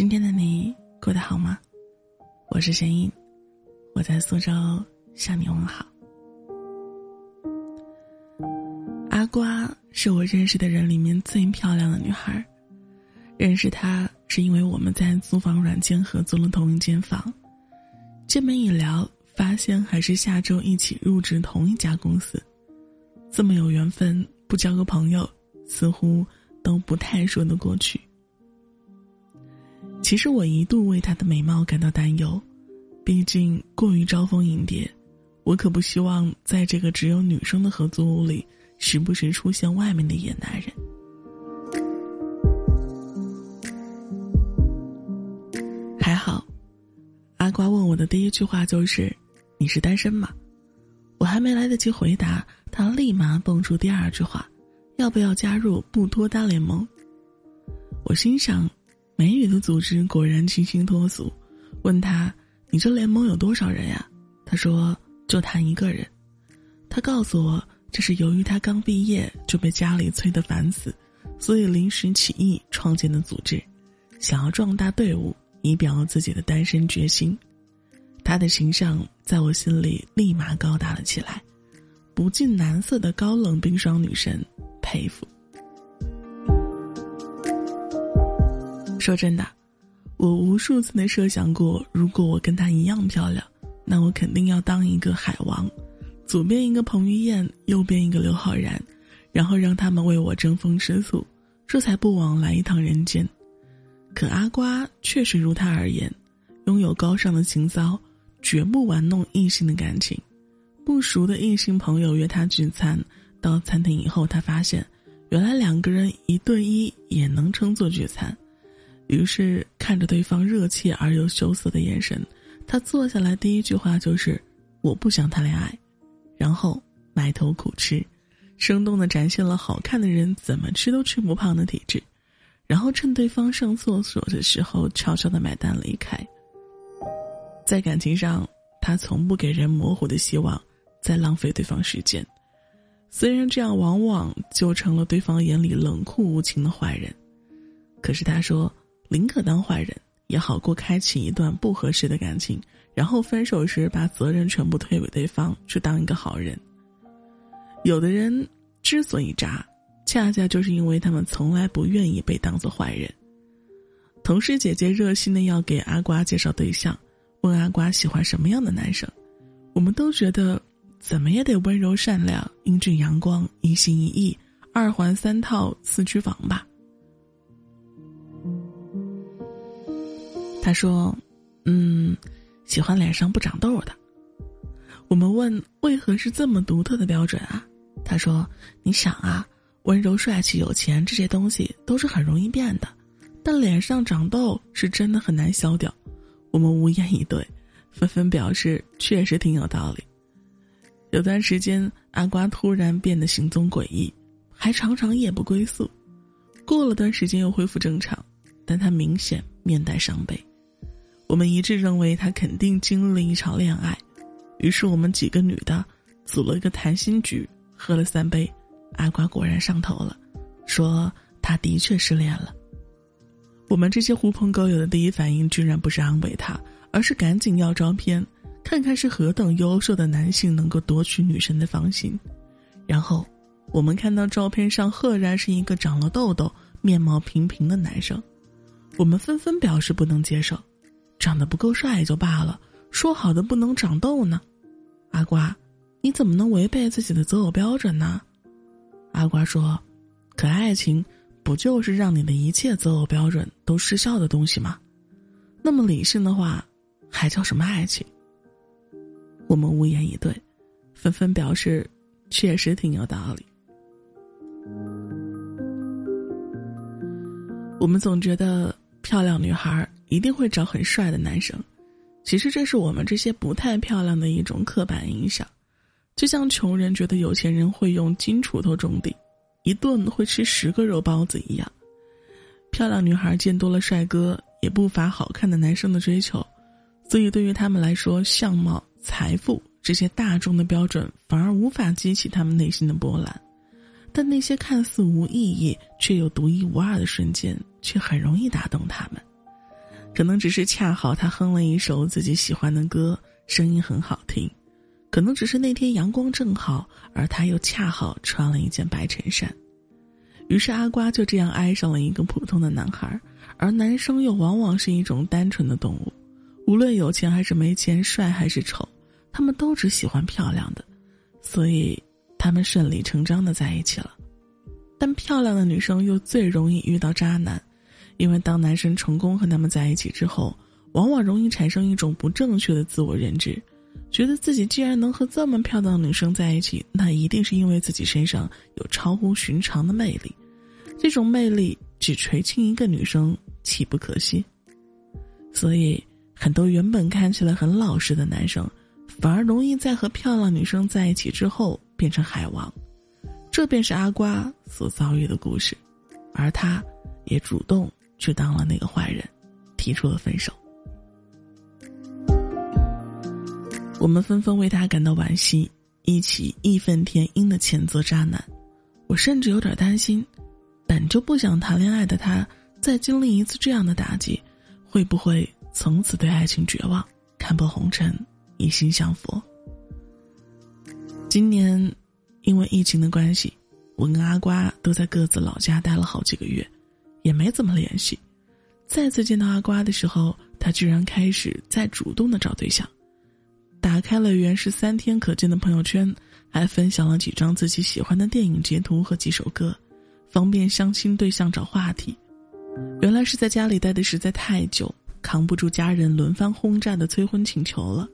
今天的你过得好吗？我是神音，我在苏州向你问好。阿瓜是我认识的人里面最漂亮的女孩，认识她是因为我们在租房软件合租了同一间房，见面一聊，发现还是下周一起入职同一家公司，这么有缘分，不交个朋友，似乎都不太说得过去。其实我一度为她的美貌感到担忧，毕竟过于招蜂引蝶，我可不希望在这个只有女生的合租屋里，时不时出现外面的野男人。还好，阿瓜问我的第一句话就是：“你是单身吗？”我还没来得及回答，他立马蹦出第二句话：“要不要加入不脱单联盟？”我心想。美女的组织果然清新脱俗，问他：“你这联盟有多少人呀？”他说：“就他一个人。”他告诉我，这是由于他刚毕业就被家里催得烦死，所以临时起意创建的组织，想要壮大队伍，以表自己的单身决心。他的形象在我心里立马高大了起来，不近男色的高冷冰霜女神，佩服。说真的，我无数次的设想过，如果我跟她一样漂亮，那我肯定要当一个海王，左边一个彭于晏，右边一个刘昊然，然后让他们为我争风吃醋，这才不枉来一趟人间。可阿瓜确实如他而言，拥有高尚的情操，绝不玩弄异性的感情。不熟的异性朋友约他聚餐，到餐厅以后，他发现，原来两个人一对一也能称作聚餐。于是看着对方热切而又羞涩的眼神，他坐下来第一句话就是：“我不想谈恋爱。”然后埋头苦吃，生动的展现了好看的人怎么吃都吃不胖的体质。然后趁对方上厕所的时候，悄悄的买单离开。在感情上，他从不给人模糊的希望，再浪费对方时间。虽然这样往往就成了对方眼里冷酷无情的坏人，可是他说。宁可当坏人，也好过开启一段不合适的感情，然后分手时把责任全部推给对方，去当一个好人。有的人之所以渣，恰恰就是因为他们从来不愿意被当做坏人。同事姐姐热心的要给阿瓜介绍对象，问阿瓜喜欢什么样的男生，我们都觉得怎么也得温柔善良、英俊阳光、一心一意、二环三套四居房吧。他说：“嗯，喜欢脸上不长痘的。”我们问：“为何是这么独特的标准啊？”他说：“你想啊，温柔、帅气、有钱这些东西都是很容易变的，但脸上长痘是真的很难消掉。”我们无言以对，纷纷表示确实挺有道理。有段时间，阿瓜突然变得行踪诡异，还常常夜不归宿。过了段时间又恢复正常，但他明显面带伤悲。我们一致认为他肯定经历了一场恋爱，于是我们几个女的组了一个谈心局，喝了三杯，阿瓜果然上头了，说他的确失恋了。我们这些狐朋狗友的第一反应居然不是安慰他，而是赶紧要照片，看看是何等优秀的男性能够夺取女神的芳心。然后，我们看到照片上赫然是一个长了痘痘、面貌平平的男生，我们纷纷表示不能接受。长得不够帅也就罢了，说好的不能长痘呢？阿瓜，你怎么能违背自己的择偶标准呢？阿瓜说：“可爱情不就是让你的一切择偶标准都失效的东西吗？那么理性的话，还叫什么爱情？”我们无言以对，纷纷表示确实挺有道理。我们总觉得漂亮女孩。一定会找很帅的男生，其实这是我们这些不太漂亮的一种刻板印象，就像穷人觉得有钱人会用金锄头种地，一顿会吃十个肉包子一样。漂亮女孩见多了帅哥，也不乏好看的男生的追求，所以对于他们来说，相貌、财富这些大众的标准反而无法激起他们内心的波澜，但那些看似无意义却又独一无二的瞬间，却很容易打动他们。可能只是恰好他哼了一首自己喜欢的歌，声音很好听；可能只是那天阳光正好，而他又恰好穿了一件白衬衫。于是阿瓜就这样爱上了一个普通的男孩，而男生又往往是一种单纯的动物，无论有钱还是没钱，帅还是丑，他们都只喜欢漂亮的，所以他们顺理成章的在一起了。但漂亮的女生又最容易遇到渣男，因为当男生成功和他们在一起之后，往往容易产生一种不正确的自我认知，觉得自己既然能和这么漂亮的女生在一起，那一定是因为自己身上有超乎寻常的魅力。这种魅力只垂青一个女生，岂不可惜？所以，很多原本看起来很老实的男生，反而容易在和漂亮女生在一起之后变成海王。这便是阿瓜所遭遇的故事，而他，也主动去当了那个坏人，提出了分手。我们纷纷为他感到惋惜，一起义愤填膺的谴责渣男。我甚至有点担心。本就不想谈恋爱的他，再经历一次这样的打击，会不会从此对爱情绝望，看破红尘，一心向佛？今年，因为疫情的关系，我跟阿瓜都在各自老家待了好几个月，也没怎么联系。再次见到阿瓜的时候，他居然开始在主动的找对象，打开了原是三天可见的朋友圈，还分享了几张自己喜欢的电影截图和几首歌。方便相亲对象找话题，原来是在家里待的实在太久，扛不住家人轮番轰炸的催婚请求了。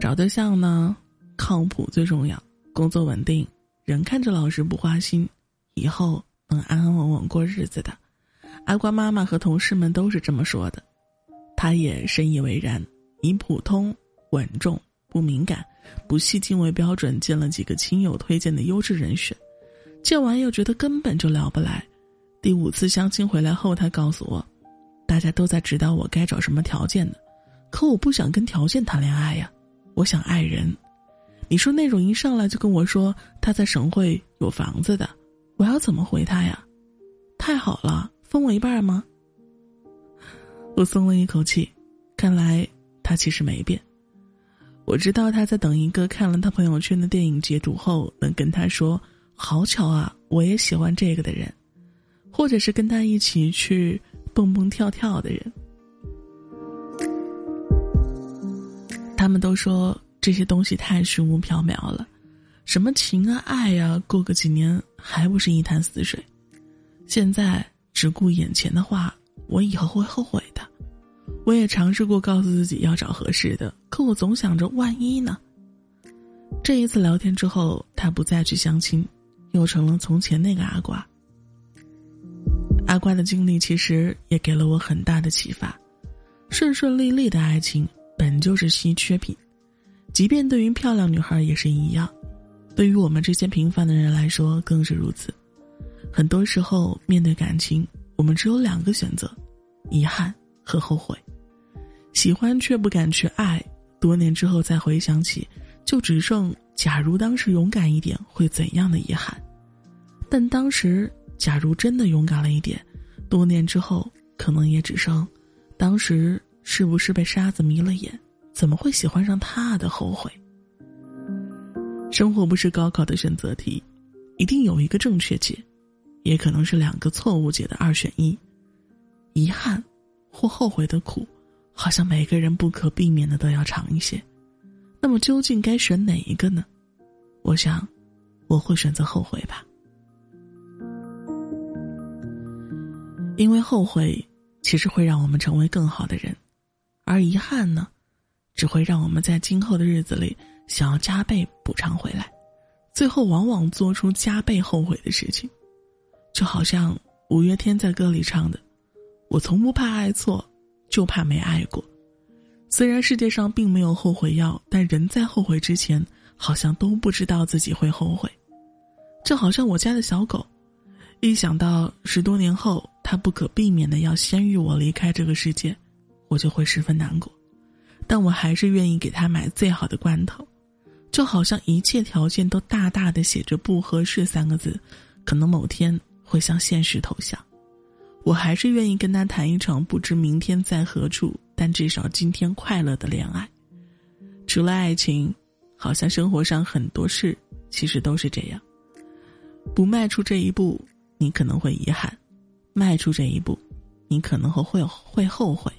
找对象呢，靠谱最重要，工作稳定，人看着老实不花心，以后能安安稳稳过日子的。阿瓜妈妈和同事们都是这么说的，他也深以为然，以普通、稳重、不敏感、不戏精为标准，见了几个亲友推荐的优质人选。见完又觉得根本就聊不来，第五次相亲回来后，他告诉我，大家都在指导我该找什么条件的，可我不想跟条件谈恋爱呀，我想爱人。你说那种一上来就跟我说他在省会有房子的，我要怎么回他呀？太好了，分我一半吗？我松了一口气，看来他其实没变。我知道他在等一个看了他朋友圈的电影截图后，能跟他说。好巧啊！我也喜欢这个的人，或者是跟他一起去蹦蹦跳跳的人。他们都说这些东西太虚无缥缈了，什么情啊爱呀，过个几年还不是一潭死水。现在只顾眼前的话，我以后会后悔的。我也尝试过告诉自己要找合适的，可我总想着万一呢。这一次聊天之后，他不再去相亲。又成了从前那个阿瓜。阿瓜的经历其实也给了我很大的启发：顺顺利利的爱情本就是稀缺品，即便对于漂亮女孩也是一样，对于我们这些平凡的人来说更是如此。很多时候，面对感情，我们只有两个选择：遗憾和后悔。喜欢却不敢去爱，多年之后再回想起，就只剩。假如当时勇敢一点，会怎样的遗憾？但当时假如真的勇敢了一点，多年之后可能也只剩，当时是不是被沙子迷了眼？怎么会喜欢上他的后悔？生活不是高考的选择题，一定有一个正确解，也可能是两个错误解的二选一。遗憾或后悔的苦，好像每个人不可避免的都要尝一些。那么究竟该选哪一个呢？我想，我会选择后悔吧。因为后悔其实会让我们成为更好的人，而遗憾呢，只会让我们在今后的日子里想要加倍补偿回来，最后往往做出加倍后悔的事情。就好像五月天在歌里唱的：“我从不怕爱错，就怕没爱过。”虽然世界上并没有后悔药，但人在后悔之前，好像都不知道自己会后悔。就好像我家的小狗，一想到十多年后它不可避免的要先于我离开这个世界，我就会十分难过。但我还是愿意给它买最好的罐头。就好像一切条件都大大的写着“不合适”三个字，可能某天会向现实投降。我还是愿意跟他谈一场不知明天在何处，但至少今天快乐的恋爱。除了爱情，好像生活上很多事其实都是这样。不迈出这一步，你可能会遗憾；迈出这一步，你可能会会会后悔。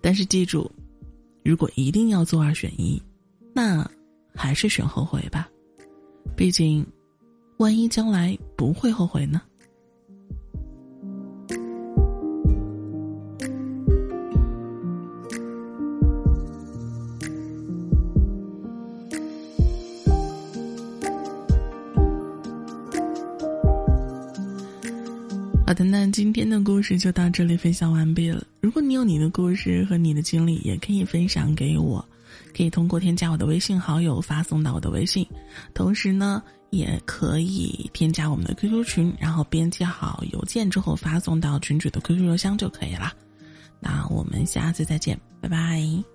但是记住，如果一定要做二选一，那还是选后悔吧。毕竟，万一将来不会后悔呢？今天的故事就到这里分享完毕了。如果你有你的故事和你的经历，也可以分享给我，可以通过添加我的微信好友发送到我的微信，同时呢，也可以添加我们的 QQ 群，然后编辑好邮件之后发送到群主的 QQ 邮箱就可以了。那我们下次再见，拜拜。